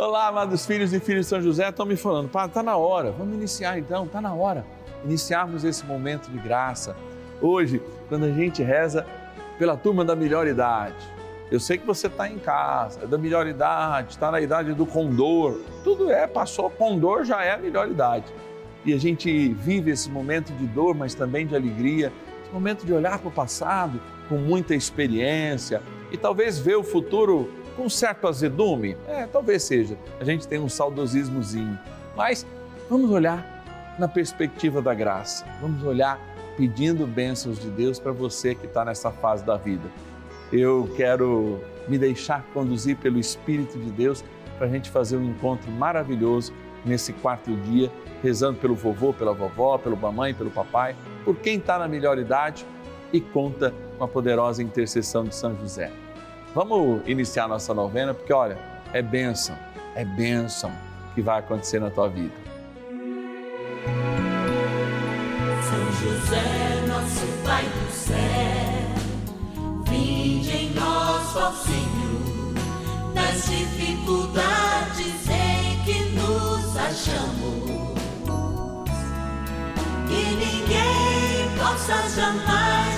Olá, amados filhos e filhas de São José, estão me falando, Padre, está na hora, vamos iniciar então, está na hora, iniciarmos esse momento de graça. Hoje, quando a gente reza pela turma da melhor idade, eu sei que você está em casa, é da melhor idade, está na idade do condor, tudo é, passou, condor já é a melhor idade. E a gente vive esse momento de dor, mas também de alegria, esse momento de olhar para o passado com muita experiência e talvez ver o futuro com certo azedume. É, talvez seja. A gente tem um saudosismozinho. Mas vamos olhar na perspectiva da graça. Vamos olhar pedindo bênçãos de Deus para você que está nessa fase da vida. Eu quero me deixar conduzir pelo Espírito de Deus para a gente fazer um encontro maravilhoso nesse quarto dia, rezando pelo vovô, pela vovó, pelo mamãe, pelo papai, por quem está na melhor idade e conta com a poderosa intercessão de São José. Vamos iniciar nossa novena, porque olha, é bênção, é bênção que vai acontecer na tua vida. São José, nosso Pai do céu, vinde em nós, ó Senhor, nas dificuldades em que nos achamos. Que ninguém possa jamais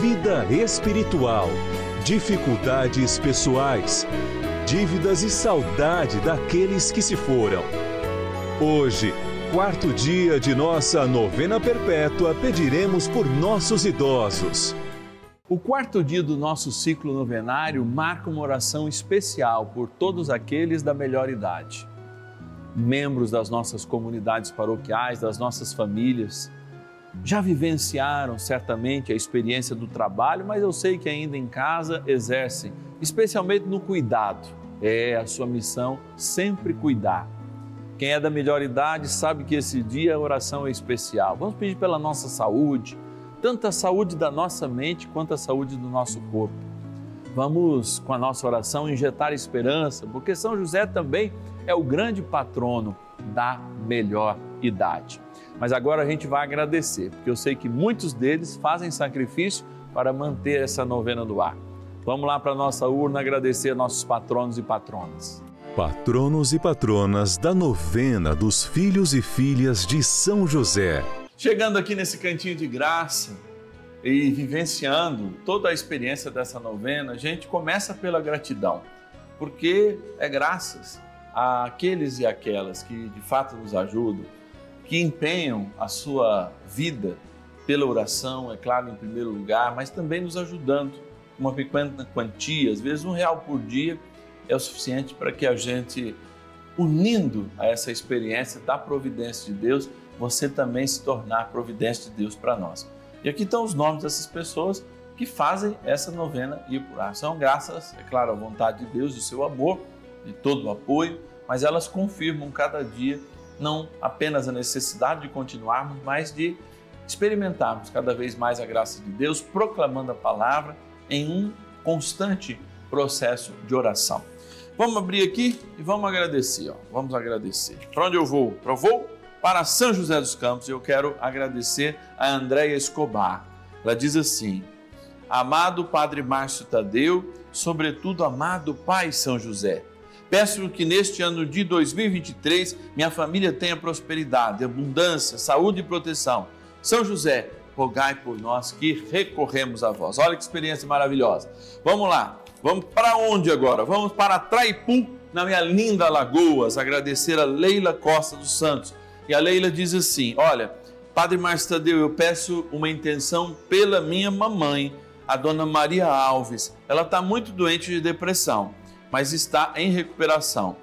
vida espiritual, dificuldades pessoais dívidas e saudade daqueles que se foram. Hoje, quarto dia de nossa novena perpétua, pediremos por nossos idosos. O quarto dia do nosso ciclo novenário marca uma oração especial por todos aqueles da melhor idade. Membros das nossas comunidades paroquiais, das nossas famílias, já vivenciaram certamente a experiência do trabalho, mas eu sei que ainda em casa exercem, especialmente no cuidado é a sua missão sempre cuidar. Quem é da melhor idade sabe que esse dia a oração é especial. Vamos pedir pela nossa saúde, tanto a saúde da nossa mente quanto a saúde do nosso corpo. Vamos, com a nossa oração, injetar esperança, porque São José também é o grande patrono da melhor idade. Mas agora a gente vai agradecer, porque eu sei que muitos deles fazem sacrifício para manter essa novena do ar. Vamos lá para a nossa urna agradecer nossos patronos e patronas. Patronos e patronas da novena dos filhos e filhas de São José. Chegando aqui nesse cantinho de graça e vivenciando toda a experiência dessa novena, a gente começa pela gratidão, porque é graças àqueles e aquelas que de fato nos ajudam, que empenham a sua vida pela oração, é claro, em primeiro lugar, mas também nos ajudando uma pequena quantia, às vezes um real por dia, é o suficiente para que a gente, unindo a essa experiência da providência de Deus, você também se tornar providência de Deus para nós. E aqui estão os nomes dessas pessoas que fazem essa novena ir por ar. São graças, é claro, à vontade de Deus, do seu amor, de todo o apoio, mas elas confirmam cada dia não apenas a necessidade de continuarmos, mas de experimentarmos cada vez mais a graça de Deus, proclamando a palavra em um constante processo de oração. Vamos abrir aqui e vamos agradecer. Ó. Vamos agradecer. Para onde eu vou? Eu vou para São José dos Campos. Eu quero agradecer a Andréia Escobar. Ela diz assim: Amado Padre Márcio Tadeu, sobretudo amado Pai São José. Peço que neste ano de 2023 minha família tenha prosperidade, abundância, saúde e proteção. São José, rogai por nós que recorremos a vós. Olha que experiência maravilhosa. Vamos lá, vamos para onde agora? Vamos para Traipu, na minha linda Lagoas, agradecer a Leila Costa dos Santos. E a Leila diz assim: Olha, Padre Márcio Tadeu, eu peço uma intenção pela minha mamãe, a dona Maria Alves. Ela está muito doente de depressão, mas está em recuperação.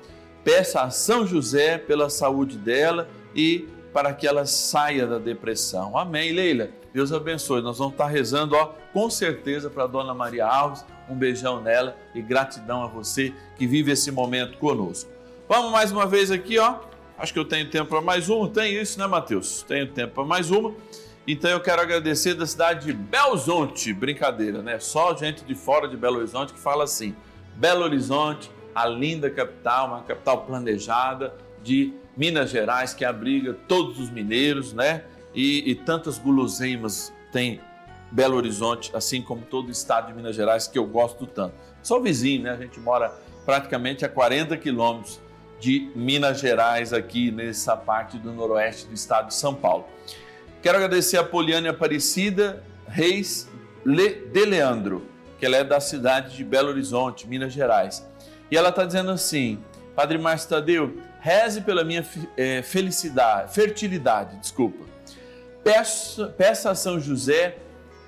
Peça a São José pela saúde dela e para que ela saia da depressão. Amém, Leila. Deus abençoe. Nós vamos estar rezando, ó, com certeza para a dona Maria Alves. Um beijão nela e gratidão a você que vive esse momento conosco. Vamos mais uma vez aqui, ó. Acho que eu tenho tempo para mais uma. Tem isso, né, Mateus? Tenho tempo para mais uma. Então eu quero agradecer da cidade de Belo Horizonte. Brincadeira, né? Só gente de fora de Belo Horizonte que fala assim. Belo Horizonte, a linda capital, uma capital planejada de Minas Gerais que abriga todos os mineiros, né? E, e tantas guloseimas tem Belo Horizonte, assim como todo o estado de Minas Gerais, que eu gosto tanto. Sou vizinho, né? A gente mora praticamente a 40 quilômetros de Minas Gerais, aqui nessa parte do noroeste do estado de São Paulo. Quero agradecer a Poliane Aparecida Reis de Leandro, que ela é da cidade de Belo Horizonte, Minas Gerais. E ela está dizendo assim: Padre Márcio Tadeu, reze pela minha é, felicidade, fertilidade, desculpa. Peça, peça a São José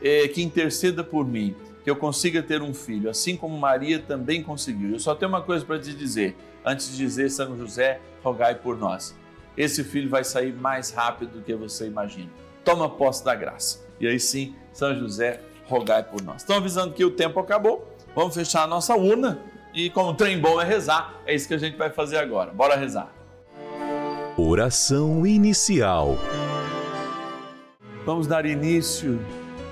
é, que interceda por mim, que eu consiga ter um filho, assim como Maria também conseguiu. Eu só tenho uma coisa para te dizer, antes de dizer São José, rogai por nós. Esse filho vai sair mais rápido do que você imagina. Toma posse da graça. E aí sim, São José, rogai por nós. Estão avisando que o tempo acabou. Vamos fechar a nossa urna e como trem bom é rezar, é isso que a gente vai fazer agora. Bora rezar. Oração inicial. Vamos dar início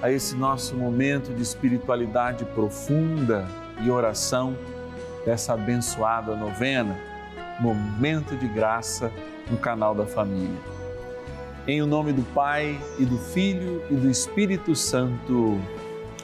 a esse nosso momento de espiritualidade profunda e oração dessa abençoada novena, momento de graça no canal da família. Em o nome do Pai e do Filho e do Espírito Santo.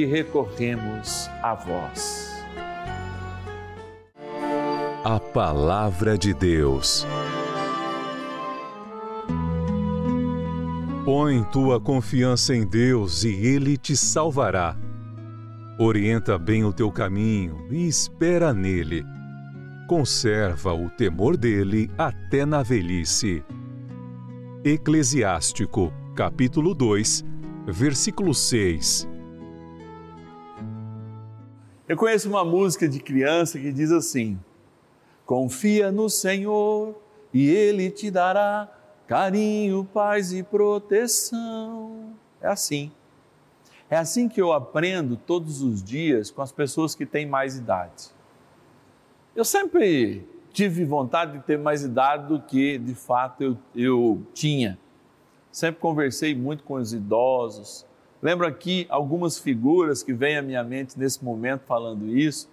que recorremos a vós. A Palavra de Deus. Põe tua confiança em Deus e Ele te salvará. Orienta bem o teu caminho e espera nele. Conserva o temor dele até na velhice. Eclesiástico, capítulo 2, versículo 6. Eu conheço uma música de criança que diz assim: Confia no Senhor e Ele te dará carinho, paz e proteção. É assim. É assim que eu aprendo todos os dias com as pessoas que têm mais idade. Eu sempre tive vontade de ter mais idade do que de fato eu, eu tinha. sempre conversei muito com os idosos. Lembro aqui algumas figuras que vêm à minha mente nesse momento falando isso,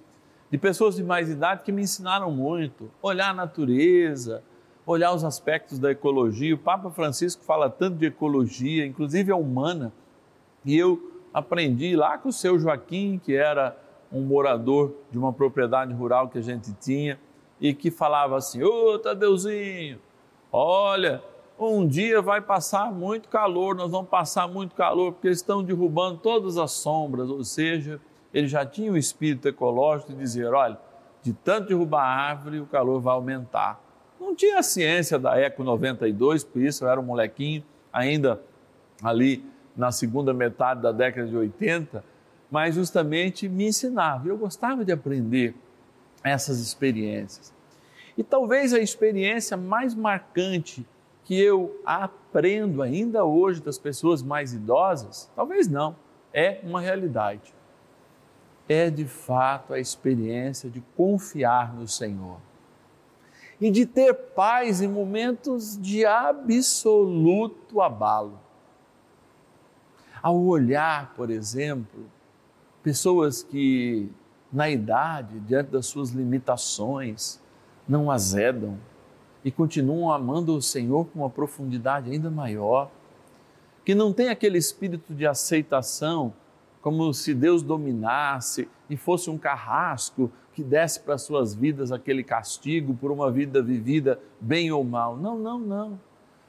de pessoas de mais idade que me ensinaram muito, olhar a natureza, olhar os aspectos da ecologia. O Papa Francisco fala tanto de ecologia, inclusive a humana, e eu aprendi lá com o seu Joaquim, que era um morador de uma propriedade rural que a gente tinha e que falava assim: Ô Tadeuzinho, olha, um dia vai passar muito calor, nós vamos passar muito calor, porque eles estão derrubando todas as sombras, ou seja, ele já tinha o espírito ecológico de dizer: olha, de tanto derrubar árvore, o calor vai aumentar. Não tinha a ciência da Eco 92, por isso eu era um molequinho, ainda ali na segunda metade da década de 80, mas justamente me ensinava. Eu gostava de aprender essas experiências. E talvez a experiência mais marcante que eu aprendo ainda hoje das pessoas mais idosas, talvez não, é uma realidade. É de fato a experiência de confiar no Senhor e de ter paz em momentos de absoluto abalo. Ao olhar, por exemplo, pessoas que na idade, diante das suas limitações, não azedam e continuam amando o Senhor com uma profundidade ainda maior, que não tem aquele espírito de aceitação, como se Deus dominasse e fosse um carrasco que desse para suas vidas aquele castigo por uma vida vivida bem ou mal. Não, não, não.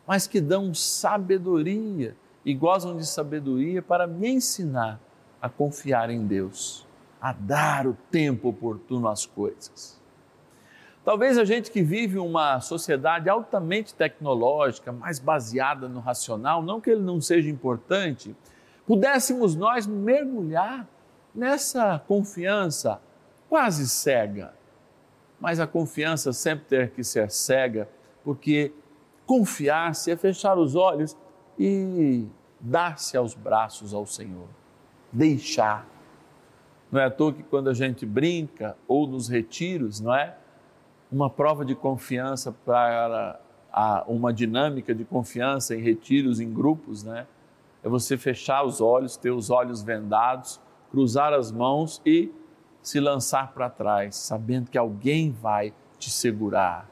Mas que dão sabedoria e gozam de sabedoria para me ensinar a confiar em Deus, a dar o tempo oportuno às coisas. Talvez a gente que vive uma sociedade altamente tecnológica, mais baseada no racional, não que ele não seja importante, pudéssemos nós mergulhar nessa confiança quase cega. Mas a confiança sempre tem que ser cega, porque confiar-se é fechar os olhos e dar-se aos braços ao Senhor, deixar. Não é à toa que quando a gente brinca ou nos retiros, não é? Uma prova de confiança para a, uma dinâmica de confiança em retiros, em grupos, né? É você fechar os olhos, ter os olhos vendados, cruzar as mãos e se lançar para trás, sabendo que alguém vai te segurar.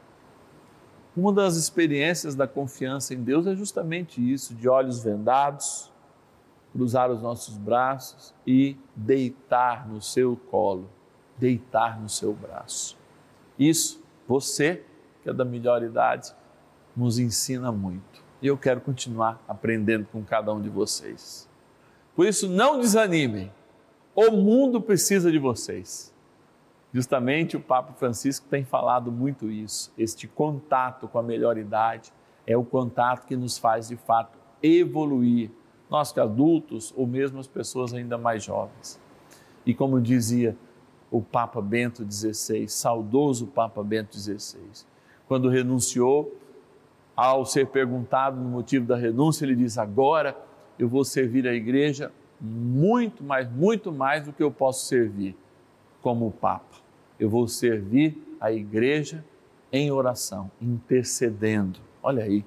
Uma das experiências da confiança em Deus é justamente isso, de olhos vendados, cruzar os nossos braços e deitar no seu colo, deitar no seu braço. Isso, você, que é da melhor idade, nos ensina muito. E eu quero continuar aprendendo com cada um de vocês. Por isso, não desanimem. O mundo precisa de vocês. Justamente o Papa Francisco tem falado muito isso. Este contato com a melhor idade é o contato que nos faz de fato evoluir, nós que adultos ou mesmo as pessoas ainda mais jovens. E como dizia o Papa Bento XVI, saudoso Papa Bento XVI, quando renunciou, ao ser perguntado no motivo da renúncia, ele diz: Agora eu vou servir a igreja muito mais, muito mais do que eu posso servir como Papa eu vou servir a igreja em oração, intercedendo. Olha aí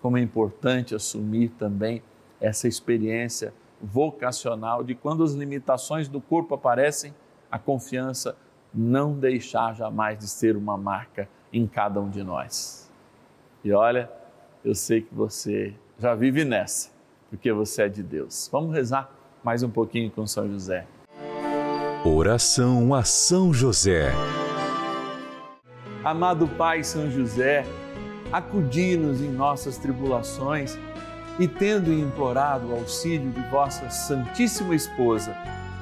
como é importante assumir também essa experiência vocacional de quando as limitações do corpo aparecem, a confiança não deixar jamais de ser uma marca em cada um de nós. E olha, eu sei que você já vive nessa, porque você é de Deus. Vamos rezar mais um pouquinho com São José. Oração a São José. Amado Pai São José, acudi-nos em nossas tribulações e, tendo implorado o auxílio de vossa Santíssima Esposa,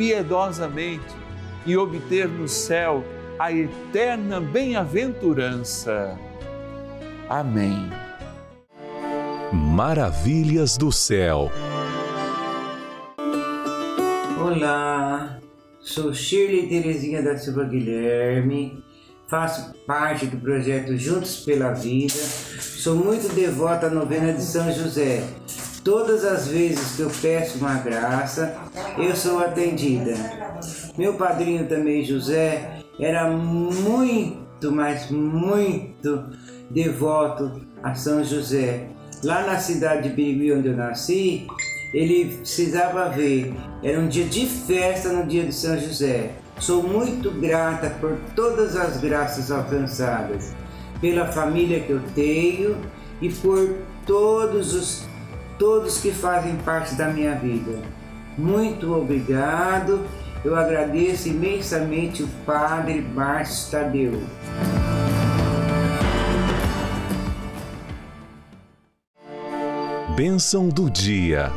piedosamente e obter no céu a eterna bem-aventurança. Amém. Maravilhas do céu. Olá, sou Shirley Terezinha da Silva Guilherme, faço parte do projeto Juntos pela Vida, sou muito devota à novena de São José. Todas as vezes que eu peço uma graça, eu sou atendida. Meu padrinho também, José, era muito, mas muito devoto a São José. Lá na cidade de Birigui, onde eu nasci, ele precisava ver. Era um dia de festa no dia de São José. Sou muito grata por todas as graças alcançadas, pela família que eu tenho e por todos os todos que fazem parte da minha vida. Muito obrigado. Eu agradeço imensamente o Padre Márcio Tadeu. Bênção do dia.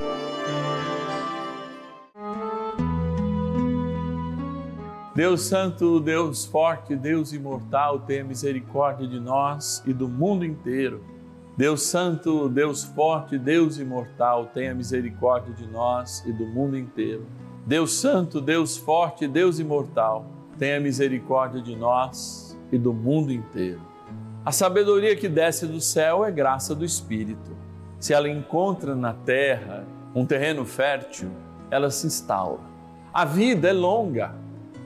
Deus Santo, Deus Forte, Deus Imortal, tenha misericórdia de nós e do mundo inteiro. Deus Santo, Deus Forte, Deus Imortal, tenha misericórdia de nós e do mundo inteiro. Deus Santo, Deus Forte, Deus Imortal, tenha misericórdia de nós e do mundo inteiro. A sabedoria que desce do céu é graça do Espírito. Se ela encontra na terra um terreno fértil, ela se instaura. A vida é longa.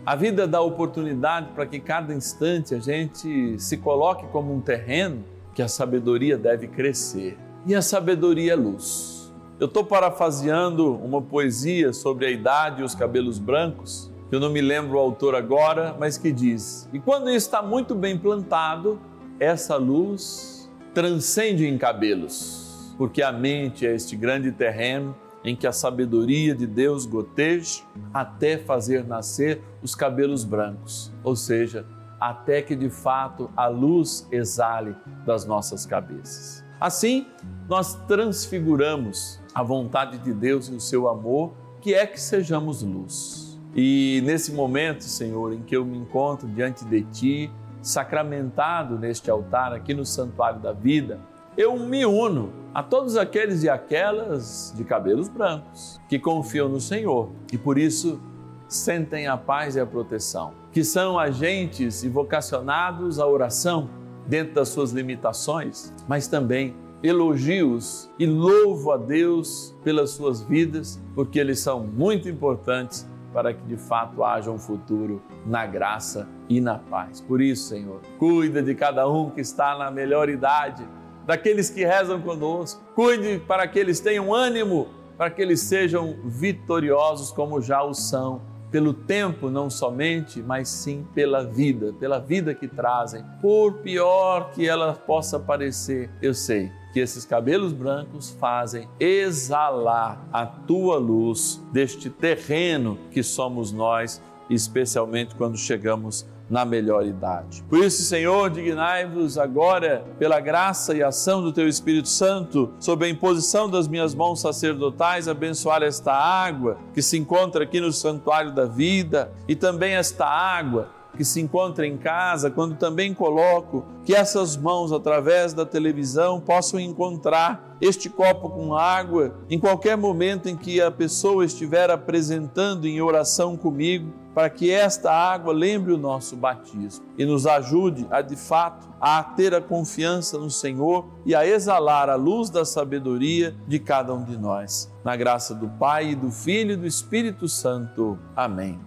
A vida dá oportunidade para que cada instante a gente se coloque como um terreno que a sabedoria deve crescer. E a sabedoria é luz. Eu estou parafraseando uma poesia sobre a idade e os cabelos brancos, que eu não me lembro o autor agora, mas que diz: E quando está muito bem plantado, essa luz transcende em cabelos, porque a mente é este grande terreno em que a sabedoria de Deus goteja até fazer nascer os cabelos brancos, ou seja, até que de fato a luz exale das nossas cabeças. Assim, nós transfiguramos a vontade de Deus e o seu amor, que é que sejamos luz. E nesse momento, Senhor, em que eu me encontro diante de Ti, sacramentado neste altar aqui no Santuário da Vida, eu me uno a todos aqueles e aquelas de cabelos brancos que confiam no Senhor e por isso sentem a paz e a proteção, que são agentes e vocacionados à oração dentro das suas limitações, mas também elogios e louvo a Deus pelas suas vidas, porque eles são muito importantes para que de fato haja um futuro na graça e na paz. Por isso, Senhor, cuida de cada um que está na melhor idade daqueles que rezam conosco. Cuide para que eles tenham ânimo, para que eles sejam vitoriosos como já o são, pelo tempo não somente, mas sim pela vida, pela vida que trazem. Por pior que ela possa parecer, eu sei que esses cabelos brancos fazem exalar a tua luz deste terreno que somos nós, especialmente quando chegamos na melhor idade. Por isso, Senhor, dignai-vos agora, pela graça e ação do Teu Espírito Santo, sob a imposição das minhas mãos sacerdotais, abençoar esta água que se encontra aqui no santuário da vida e também esta água que se encontra em casa, quando também coloco que essas mãos, através da televisão, possam encontrar este copo com água em qualquer momento em que a pessoa estiver apresentando em oração comigo, para que esta água lembre o nosso batismo e nos ajude a, de fato, a ter a confiança no Senhor e a exalar a luz da sabedoria de cada um de nós. Na graça do Pai, do Filho e do Espírito Santo. Amém.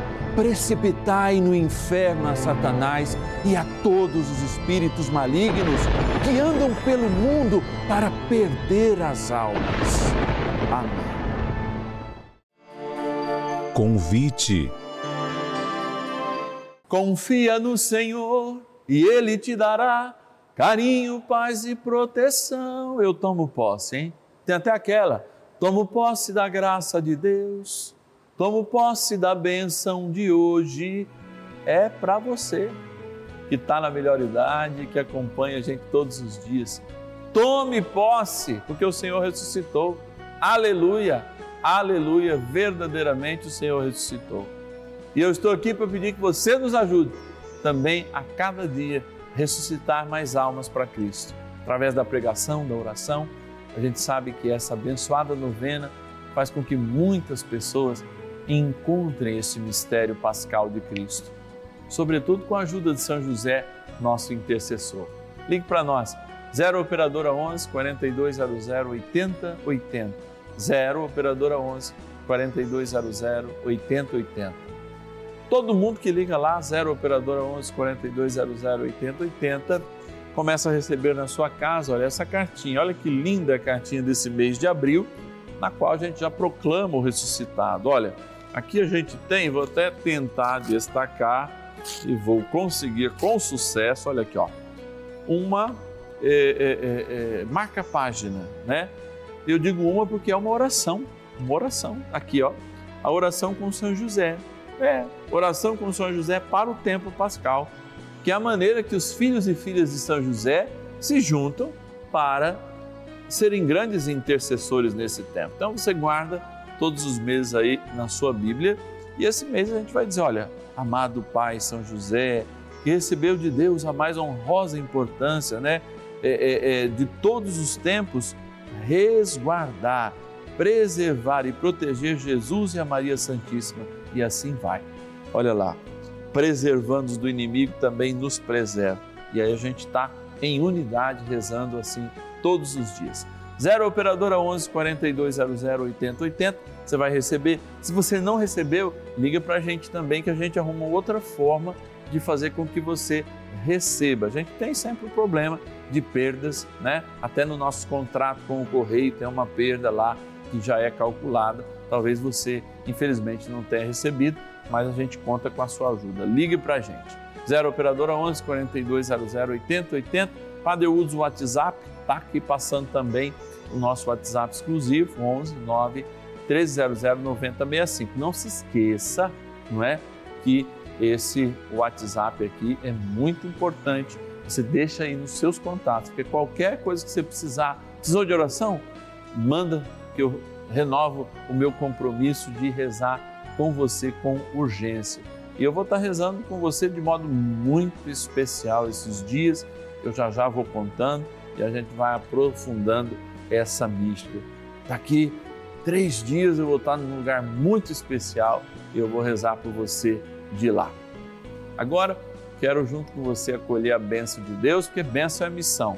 precipitai no inferno a Satanás e a todos os espíritos malignos que andam pelo mundo para perder as almas. Amém. Convite. Confia no Senhor e Ele te dará carinho, paz e proteção. Eu tomo posse, hein? Tem até aquela. Tomo posse da graça de Deus Tomo posse da benção de hoje, é para você que está na melhor idade, que acompanha a gente todos os dias. Tome posse, porque o Senhor ressuscitou. Aleluia, aleluia, verdadeiramente o Senhor ressuscitou. E eu estou aqui para pedir que você nos ajude também a cada dia ressuscitar mais almas para Cristo. Através da pregação, da oração, a gente sabe que essa abençoada novena faz com que muitas pessoas encontrem esse mistério pascal de Cristo, sobretudo com a ajuda de São José, nosso intercessor. Ligue para nós, 0 Operadora 11 4200 8080. 0 Operadora 11 4200 8080. Todo mundo que liga lá, 0 Operadora 11 4200 8080, começa a receber na sua casa, olha essa cartinha, olha que linda a cartinha desse mês de abril, na qual a gente já proclama o ressuscitado. Olha, Aqui a gente tem, vou até tentar destacar e vou conseguir com sucesso, olha aqui, ó, uma é, é, é, é, marca-página, né? Eu digo uma porque é uma oração, uma oração. Aqui, ó, a oração com São José. É, oração com São José para o tempo pascal, que é a maneira que os filhos e filhas de São José se juntam para serem grandes intercessores nesse tempo. Então você guarda todos os meses aí na sua Bíblia. E esse mês a gente vai dizer: olha, amado Pai São José, que recebeu de Deus a mais honrosa importância, né? É, é, é, de todos os tempos, resguardar, preservar e proteger Jesus e a Maria Santíssima. E assim vai. Olha lá, preservando-os do inimigo também nos preserva. E aí a gente está em unidade rezando assim todos os dias. 0 Operadora 11 4200 8080. Você vai receber. Se você não recebeu, liga para a gente também que a gente arruma outra forma de fazer com que você receba. A gente tem sempre o um problema de perdas, né? Até no nosso contrato com o correio tem uma perda lá que já é calculada. Talvez você, infelizmente, não tenha recebido, mas a gente conta com a sua ajuda. Ligue para a gente. 0 Operadora 11 4200 8080. Padre Uso WhatsApp, está aqui passando também o nosso WhatsApp exclusivo, 11 9 1300 9065. Não se esqueça, não é, que esse WhatsApp aqui é muito importante. Você deixa aí nos seus contatos, porque qualquer coisa que você precisar, precisou de oração, manda que eu renovo o meu compromisso de rezar com você com urgência. E eu vou estar rezando com você de modo muito especial esses dias. Eu já já vou contando e a gente vai aprofundando essa mística. Daqui três dias eu vou estar num lugar muito especial e eu vou rezar por você de lá. Agora, quero junto com você acolher a bênção de Deus, porque bênção é missão.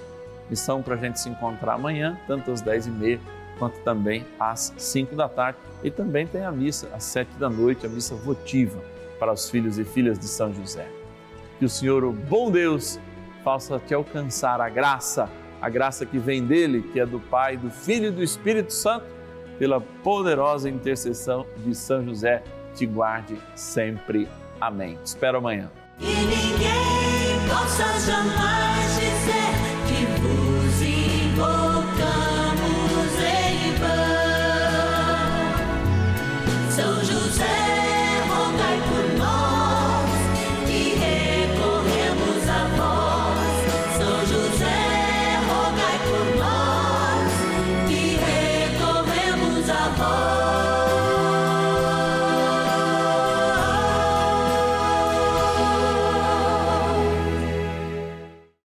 Missão para a gente se encontrar amanhã, tanto às dez e meia quanto também às cinco da tarde. E também tem a missa às sete da noite, a missa votiva para os filhos e filhas de São José. Que o Senhor, o bom Deus, faça te alcançar a graça a graça que vem dele, que é do Pai, do Filho e do Espírito Santo, pela poderosa intercessão de São José, te guarde sempre. Amém. Espero amanhã.